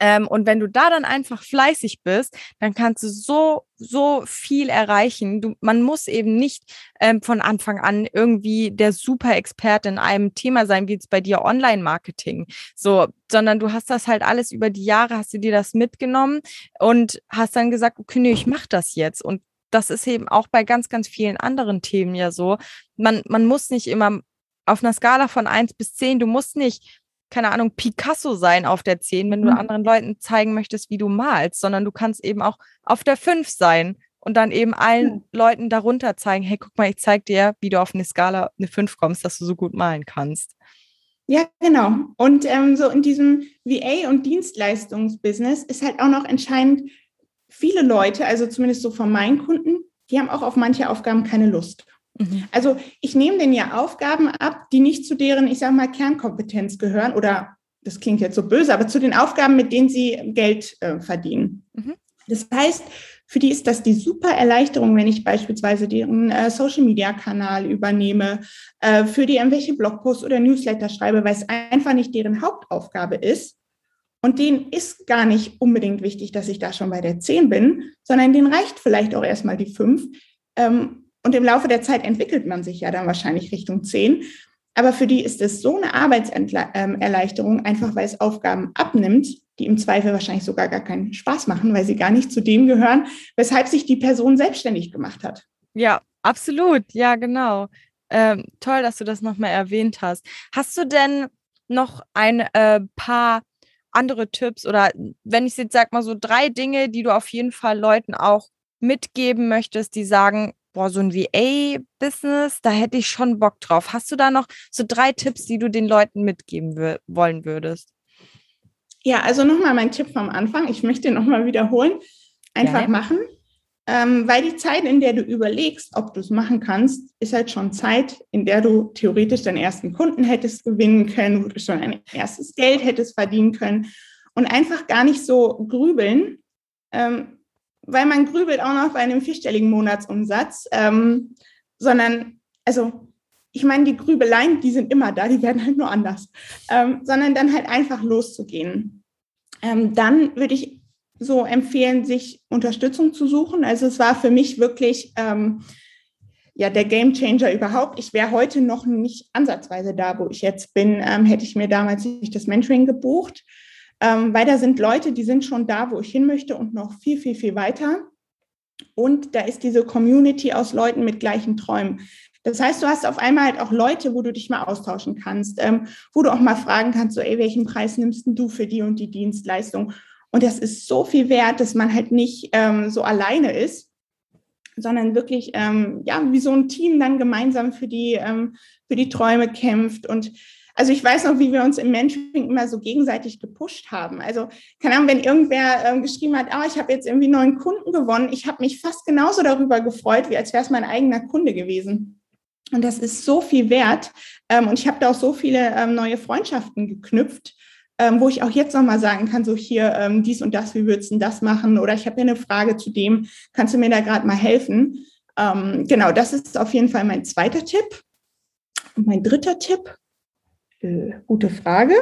Ähm, und wenn du da dann einfach fleißig bist, dann kannst du so, so viel erreichen. Du, man muss eben nicht ähm, von Anfang an irgendwie der Super-Experte in einem Thema sein, wie jetzt bei dir Online-Marketing. So, sondern du hast das halt alles über die Jahre, hast du dir das mitgenommen und hast dann gesagt, okay, nee, ich mach das jetzt. Und das ist eben auch bei ganz, ganz vielen anderen Themen ja so. Man, man muss nicht immer auf einer Skala von eins bis zehn, du musst nicht keine Ahnung, Picasso sein auf der 10, wenn du mhm. anderen Leuten zeigen möchtest, wie du malst, sondern du kannst eben auch auf der 5 sein und dann eben allen mhm. Leuten darunter zeigen, hey, guck mal, ich zeig dir, wie du auf eine Skala eine 5 kommst, dass du so gut malen kannst. Ja, genau. Und ähm, so in diesem VA- und Dienstleistungsbusiness ist halt auch noch entscheidend, viele Leute, also zumindest so von meinen Kunden, die haben auch auf manche Aufgaben keine Lust. Mhm. Also ich nehme denen ja Aufgaben ab, die nicht zu deren, ich sage mal, Kernkompetenz gehören oder das klingt jetzt so böse, aber zu den Aufgaben, mit denen sie Geld äh, verdienen. Mhm. Das heißt, für die ist das die super Erleichterung, wenn ich beispielsweise deren äh, Social-Media-Kanal übernehme, äh, für die irgendwelche Blogposts oder Newsletter schreibe, weil es einfach nicht deren Hauptaufgabe ist. Und denen ist gar nicht unbedingt wichtig, dass ich da schon bei der 10 bin, sondern denen reicht vielleicht auch erstmal die 5. Ähm, und im Laufe der Zeit entwickelt man sich ja dann wahrscheinlich Richtung 10. Aber für die ist es so eine Arbeitserleichterung, einfach weil es Aufgaben abnimmt, die im Zweifel wahrscheinlich sogar gar keinen Spaß machen, weil sie gar nicht zu dem gehören, weshalb sich die Person selbstständig gemacht hat. Ja, Absolut, ja, genau. Ähm, toll, dass du das nochmal erwähnt hast. Hast du denn noch ein äh, paar andere Tipps oder wenn ich jetzt sag mal so drei Dinge, die du auf jeden Fall Leuten auch mitgeben möchtest, die sagen, boah, so ein VA-Business, da hätte ich schon Bock drauf. Hast du da noch so drei Tipps, die du den Leuten mitgeben wollen würdest? Ja, also nochmal mein Tipp vom Anfang. Ich möchte nochmal wiederholen. Einfach ja. machen. Ähm, weil die Zeit, in der du überlegst, ob du es machen kannst, ist halt schon Zeit, in der du theoretisch deinen ersten Kunden hättest gewinnen können, wo du schon ein erstes Geld hättest verdienen können und einfach gar nicht so grübeln, ähm, weil man grübelt auch noch bei einem vierstelligen Monatsumsatz, ähm, sondern, also ich meine, die Grübeleien, die sind immer da, die werden halt nur anders, ähm, sondern dann halt einfach loszugehen. Ähm, dann würde ich so empfehlen, sich Unterstützung zu suchen. Also es war für mich wirklich ähm, ja der Game Changer überhaupt. Ich wäre heute noch nicht ansatzweise da, wo ich jetzt bin, ähm, hätte ich mir damals nicht das Mentoring gebucht, ähm, weil da sind Leute, die sind schon da, wo ich hin möchte und noch viel, viel, viel weiter. Und da ist diese Community aus Leuten mit gleichen Träumen. Das heißt, du hast auf einmal halt auch Leute, wo du dich mal austauschen kannst, ähm, wo du auch mal fragen kannst, so, ey, welchen Preis nimmst du für die und die Dienstleistung? Und das ist so viel wert, dass man halt nicht ähm, so alleine ist, sondern wirklich ähm, ja wie so ein Team dann gemeinsam für die ähm, für die Träume kämpft und also ich weiß noch, wie wir uns im Mentoring immer so gegenseitig gepusht haben. Also keine Ahnung, wenn irgendwer ähm, geschrieben hat, ah, ich habe jetzt irgendwie neuen Kunden gewonnen, ich habe mich fast genauso darüber gefreut, wie als wäre es mein eigener Kunde gewesen. Und das ist so viel wert. Ähm, und ich habe da auch so viele ähm, neue Freundschaften geknüpft ähm, wo ich auch jetzt nochmal sagen kann, so hier ähm, dies und das, wie würdest du das machen? Oder ich habe hier eine Frage zu dem, kannst du mir da gerade mal helfen? Ähm, genau, das ist auf jeden Fall mein zweiter Tipp. Und mein dritter Tipp, äh, gute Frage.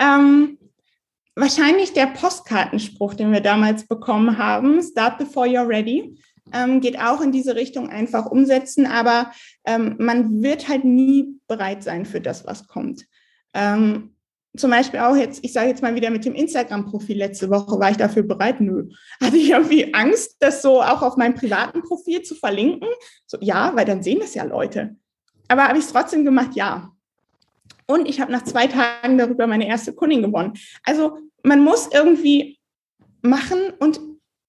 Ähm, wahrscheinlich der Postkartenspruch, den wir damals bekommen haben, Start before you're ready. Ähm, geht auch in diese Richtung einfach umsetzen, aber ähm, man wird halt nie bereit sein für das, was kommt. Ähm, zum Beispiel auch jetzt, ich sage jetzt mal wieder mit dem Instagram-Profil letzte Woche, war ich dafür bereit? Nö. Hatte ich irgendwie Angst, das so auch auf meinem privaten Profil zu verlinken? So, ja, weil dann sehen das ja Leute. Aber habe ich es trotzdem gemacht? Ja. Und ich habe nach zwei Tagen darüber meine erste Kundin gewonnen. Also man muss irgendwie machen und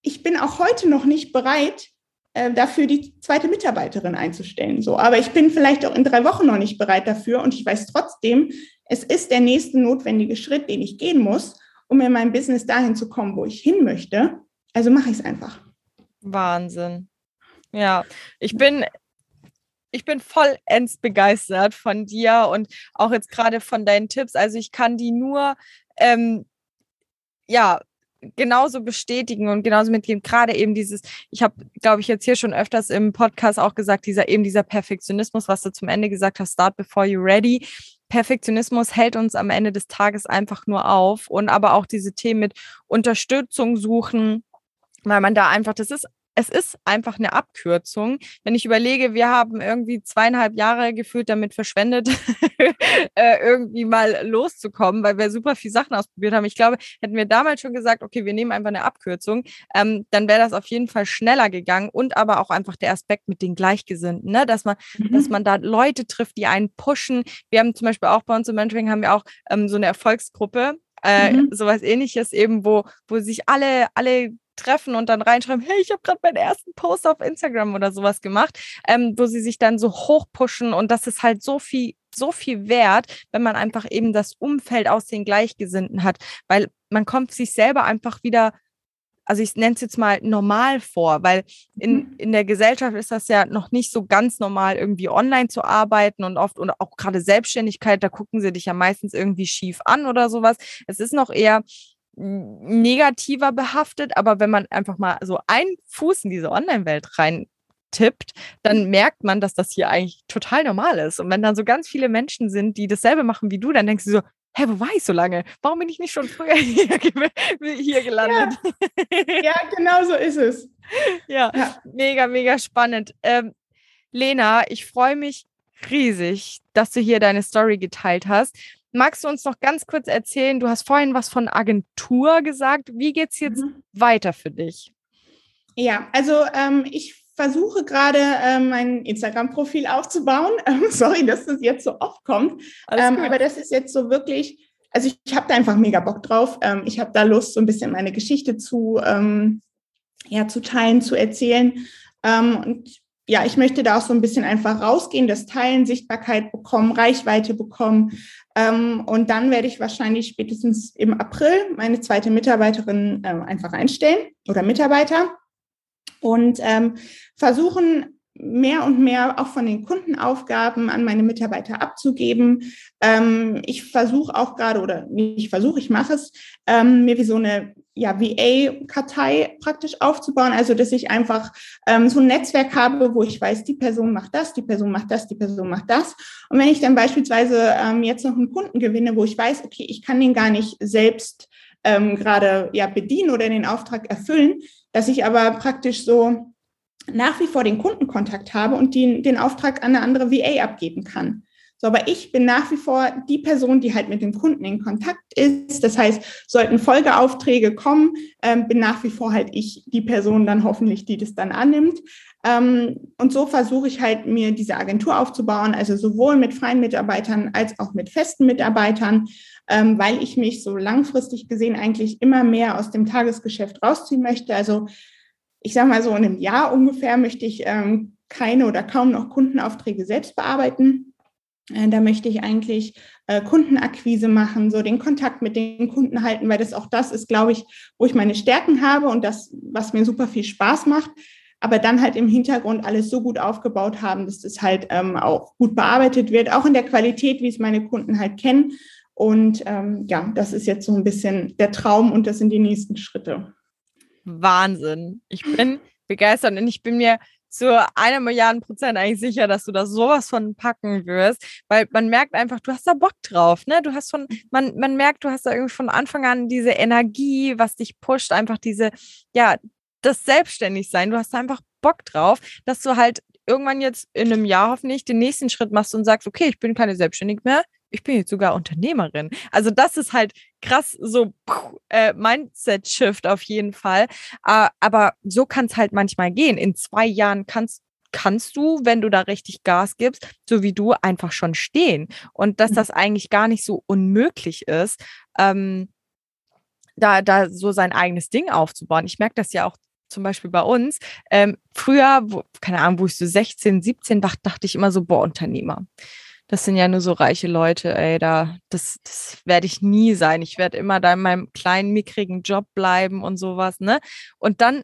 ich bin auch heute noch nicht bereit, äh, dafür die zweite Mitarbeiterin einzustellen. So, aber ich bin vielleicht auch in drei Wochen noch nicht bereit dafür und ich weiß trotzdem, es ist der nächste notwendige Schritt, den ich gehen muss, um in meinem Business dahin zu kommen, wo ich hin möchte. Also mache ich es einfach. Wahnsinn. Ja, ich bin ich bin vollends begeistert von dir und auch jetzt gerade von deinen Tipps. Also ich kann die nur ähm, ja genauso bestätigen und genauso mitgeben. Gerade eben dieses, ich habe, glaube ich, jetzt hier schon öfters im Podcast auch gesagt, dieser eben dieser Perfektionismus, was du zum Ende gesagt hast, start before you ready. Perfektionismus hält uns am Ende des Tages einfach nur auf und aber auch diese Themen mit Unterstützung suchen, weil man da einfach, das ist es ist einfach eine Abkürzung. Wenn ich überlege, wir haben irgendwie zweieinhalb Jahre gefühlt damit verschwendet, äh, irgendwie mal loszukommen, weil wir super viele Sachen ausprobiert haben. Ich glaube, hätten wir damals schon gesagt, okay, wir nehmen einfach eine Abkürzung, ähm, dann wäre das auf jeden Fall schneller gegangen und aber auch einfach der Aspekt mit den Gleichgesinnten, ne? dass man, mhm. dass man da Leute trifft, die einen pushen. Wir haben zum Beispiel auch bei uns im Mentoring haben wir auch ähm, so eine Erfolgsgruppe, äh, mhm. sowas ähnliches eben, wo, wo sich alle, alle treffen und dann reinschreiben, hey, ich habe gerade meinen ersten Post auf Instagram oder sowas gemacht, ähm, wo sie sich dann so hochpushen und das ist halt so viel so viel wert, wenn man einfach eben das Umfeld aus den Gleichgesinnten hat, weil man kommt sich selber einfach wieder also ich nenne es jetzt mal normal vor, weil in, mhm. in der Gesellschaft ist das ja noch nicht so ganz normal, irgendwie online zu arbeiten und oft und auch gerade Selbstständigkeit, da gucken sie dich ja meistens irgendwie schief an oder sowas. Es ist noch eher negativer behaftet, aber wenn man einfach mal so einen Fuß in diese Online-Welt rein tippt, dann merkt man, dass das hier eigentlich total normal ist. Und wenn dann so ganz viele Menschen sind, die dasselbe machen wie du, dann denkst du so, hä, wo war ich so lange? Warum bin ich nicht schon früher hier, hier gelandet? Ja. ja, genau so ist es. Ja, ja. mega, mega spannend. Ähm, Lena, ich freue mich riesig, dass du hier deine Story geteilt hast. Magst du uns noch ganz kurz erzählen, du hast vorhin was von Agentur gesagt. Wie geht es jetzt mhm. weiter für dich? Ja, also ähm, ich versuche gerade äh, mein Instagram-Profil aufzubauen. Ähm, sorry, dass das jetzt so oft kommt. Ähm, aber das ist jetzt so wirklich, also ich, ich habe da einfach mega Bock drauf. Ähm, ich habe da Lust, so ein bisschen meine Geschichte zu, ähm, ja, zu teilen, zu erzählen. Ähm, und ja, ich möchte da auch so ein bisschen einfach rausgehen, das Teilen, Sichtbarkeit bekommen, Reichweite bekommen. Ähm, und dann werde ich wahrscheinlich spätestens im April meine zweite Mitarbeiterin ähm, einfach einstellen oder Mitarbeiter und ähm, versuchen, mehr und mehr auch von den Kundenaufgaben an meine Mitarbeiter abzugeben. Ähm, ich versuche auch gerade, oder ich versuche, ich mache es, ähm, mir wie so eine ja, VA-Kartei praktisch aufzubauen. Also, dass ich einfach ähm, so ein Netzwerk habe, wo ich weiß, die Person macht das, die Person macht das, die Person macht das. Und wenn ich dann beispielsweise ähm, jetzt noch einen Kunden gewinne, wo ich weiß, okay, ich kann den gar nicht selbst ähm, gerade ja bedienen oder den Auftrag erfüllen, dass ich aber praktisch so nach wie vor den Kundenkontakt habe und die, den Auftrag an eine andere VA abgeben kann. So, aber ich bin nach wie vor die Person, die halt mit dem Kunden in Kontakt ist. Das heißt, sollten Folgeaufträge kommen, ähm, bin nach wie vor halt ich die Person dann hoffentlich, die das dann annimmt. Ähm, und so versuche ich halt mir diese Agentur aufzubauen, also sowohl mit freien Mitarbeitern als auch mit festen Mitarbeitern, ähm, weil ich mich so langfristig gesehen eigentlich immer mehr aus dem Tagesgeschäft rausziehen möchte. Also ich sage mal so in einem Jahr ungefähr möchte ich ähm, keine oder kaum noch Kundenaufträge selbst bearbeiten. Äh, da möchte ich eigentlich äh, Kundenakquise machen, so den Kontakt mit den Kunden halten, weil das auch das ist, glaube ich, wo ich meine Stärken habe und das, was mir super viel Spaß macht. Aber dann halt im Hintergrund alles so gut aufgebaut haben, dass das halt ähm, auch gut bearbeitet wird, auch in der Qualität, wie es meine Kunden halt kennen. Und ähm, ja, das ist jetzt so ein bisschen der Traum und das sind die nächsten Schritte. Wahnsinn. Ich bin begeistert und ich bin mir zu einer Milliarde Prozent eigentlich sicher, dass du da sowas von packen wirst, weil man merkt einfach, du hast da Bock drauf, ne? Du hast von, man, man merkt, du hast da irgendwie von Anfang an diese Energie, was dich pusht, einfach diese, ja, das Selbstständigsein. Du hast da einfach Bock drauf, dass du halt irgendwann jetzt in einem Jahr hoffentlich den nächsten Schritt machst und sagst, okay, ich bin keine Selbstständige mehr, ich bin jetzt sogar Unternehmerin. Also das ist halt krass so äh, Mindset-Shift auf jeden Fall. Äh, aber so kann es halt manchmal gehen. In zwei Jahren kannst kannst du, wenn du da richtig Gas gibst, so wie du, einfach schon stehen. Und dass mhm. das eigentlich gar nicht so unmöglich ist, ähm, da, da so sein eigenes Ding aufzubauen. Ich merke das ja auch zum Beispiel bei uns. Ähm, früher, wo, keine Ahnung, wo ich so 16, 17 war, dachte ich immer so, boah, Unternehmer das sind ja nur so reiche Leute, ey, da, das, das werde ich nie sein. Ich werde immer da in meinem kleinen, mickrigen Job bleiben und sowas, ne? Und dann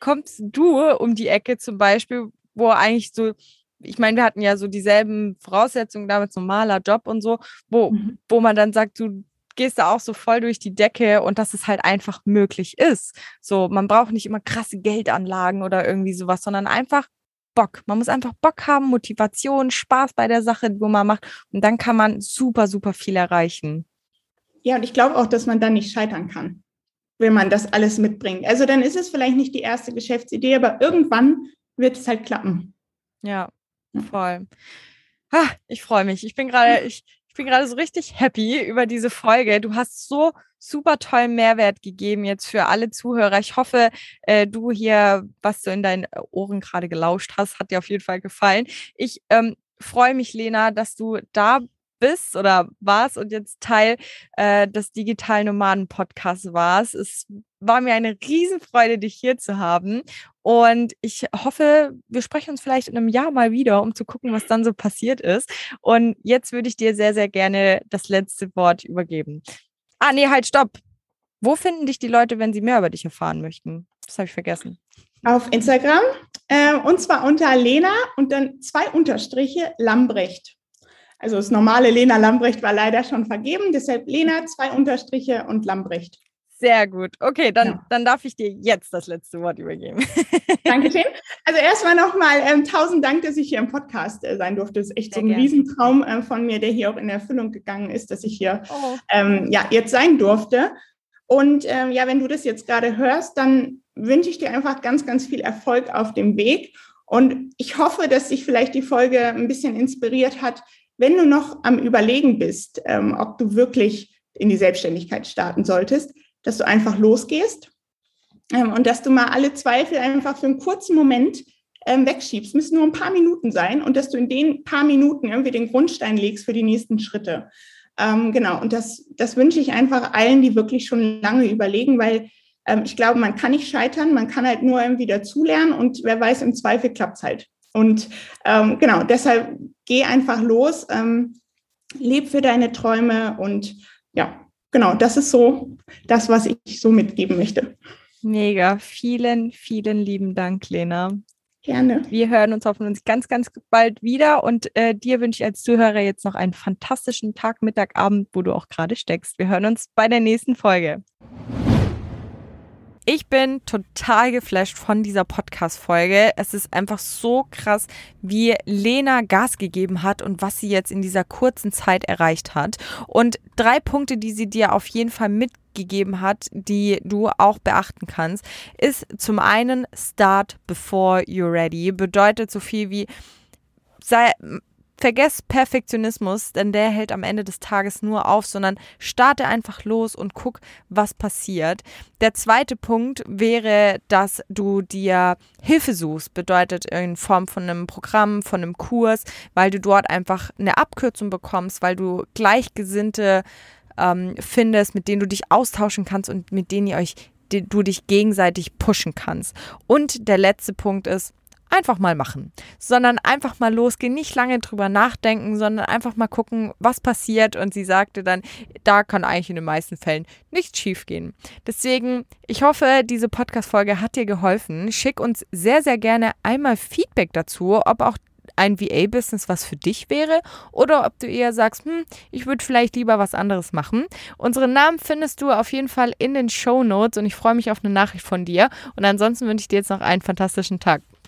kommst du um die Ecke zum Beispiel, wo eigentlich so, ich meine, wir hatten ja so dieselben Voraussetzungen damals, normaler Job und so, wo, mhm. wo man dann sagt, du gehst da auch so voll durch die Decke und dass es halt einfach möglich ist. So, man braucht nicht immer krasse Geldanlagen oder irgendwie sowas, sondern einfach Bock. Man muss einfach Bock haben, Motivation, Spaß bei der Sache, wo man macht. Und dann kann man super, super viel erreichen. Ja, und ich glaube auch, dass man dann nicht scheitern kann, wenn man das alles mitbringt. Also dann ist es vielleicht nicht die erste Geschäftsidee, aber irgendwann wird es halt klappen. Ja, voll. Ah, ich freue mich. Ich bin gerade, ich, ich bin gerade so richtig happy über diese Folge. Du hast so super tollen Mehrwert gegeben jetzt für alle Zuhörer. Ich hoffe, äh, du hier, was du in deinen Ohren gerade gelauscht hast, hat dir auf jeden Fall gefallen. Ich ähm, freue mich, Lena, dass du da bist oder warst und jetzt Teil äh, des Digital Nomaden Podcasts warst. Es war mir eine Riesenfreude, dich hier zu haben. Und ich hoffe, wir sprechen uns vielleicht in einem Jahr mal wieder, um zu gucken, was dann so passiert ist. Und jetzt würde ich dir sehr, sehr gerne das letzte Wort übergeben. Ah, nee, halt, stopp. Wo finden dich die Leute, wenn sie mehr über dich erfahren möchten? Das habe ich vergessen. Auf Instagram äh, und zwar unter Lena und dann zwei Unterstriche Lambrecht. Also das normale Lena Lambrecht war leider schon vergeben, deshalb Lena, zwei Unterstriche und Lambrecht. Sehr gut. Okay, dann, ja. dann darf ich dir jetzt das letzte Wort übergeben. Dankeschön. Also erstmal nochmal ähm, tausend Dank, dass ich hier im Podcast äh, sein durfte. Das ist echt Sehr so ein gerne. Riesentraum äh, von mir, der hier auch in Erfüllung gegangen ist, dass ich hier oh. ähm, ja, jetzt sein durfte. Und ähm, ja, wenn du das jetzt gerade hörst, dann wünsche ich dir einfach ganz, ganz viel Erfolg auf dem Weg. Und ich hoffe, dass sich vielleicht die Folge ein bisschen inspiriert hat, wenn du noch am Überlegen bist, ähm, ob du wirklich in die Selbstständigkeit starten solltest, dass du einfach losgehst ähm, und dass du mal alle Zweifel einfach für einen kurzen Moment ähm, wegschiebst. Müssen nur ein paar Minuten sein und dass du in den paar Minuten irgendwie den Grundstein legst für die nächsten Schritte. Ähm, genau, und das, das wünsche ich einfach allen, die wirklich schon lange überlegen, weil ähm, ich glaube, man kann nicht scheitern, man kann halt nur irgendwie dazulernen und wer weiß, im Zweifel klappt es halt. Und ähm, genau, deshalb geh einfach los, ähm, leb für deine Träume und ja, genau, das ist so das, was ich so mitgeben möchte. Mega. Vielen, vielen lieben Dank, Lena. Gerne. Wir hören uns hoffentlich ganz, ganz bald wieder und äh, dir wünsche ich als Zuhörer jetzt noch einen fantastischen Tag, Mittag, Abend, wo du auch gerade steckst. Wir hören uns bei der nächsten Folge. Ich bin total geflasht von dieser Podcast-Folge. Es ist einfach so krass, wie Lena Gas gegeben hat und was sie jetzt in dieser kurzen Zeit erreicht hat. Und drei Punkte, die sie dir auf jeden Fall mitgegeben hat, die du auch beachten kannst, ist zum einen Start before you're ready. Bedeutet so viel wie sei Vergesst Perfektionismus, denn der hält am Ende des Tages nur auf, sondern starte einfach los und guck, was passiert. Der zweite Punkt wäre, dass du dir Hilfe suchst, bedeutet in Form von einem Programm, von einem Kurs, weil du dort einfach eine Abkürzung bekommst, weil du Gleichgesinnte ähm, findest, mit denen du dich austauschen kannst und mit denen ihr euch, du dich gegenseitig pushen kannst. Und der letzte Punkt ist, einfach mal machen, sondern einfach mal losgehen, nicht lange drüber nachdenken, sondern einfach mal gucken, was passiert. Und sie sagte dann, da kann eigentlich in den meisten Fällen nichts schiefgehen. Deswegen, ich hoffe, diese Podcast-Folge hat dir geholfen. Schick uns sehr, sehr gerne einmal Feedback dazu, ob auch ein VA-Business was für dich wäre oder ob du eher sagst, hm, ich würde vielleicht lieber was anderes machen. Unseren Namen findest du auf jeden Fall in den Show Notes und ich freue mich auf eine Nachricht von dir. Und ansonsten wünsche ich dir jetzt noch einen fantastischen Tag.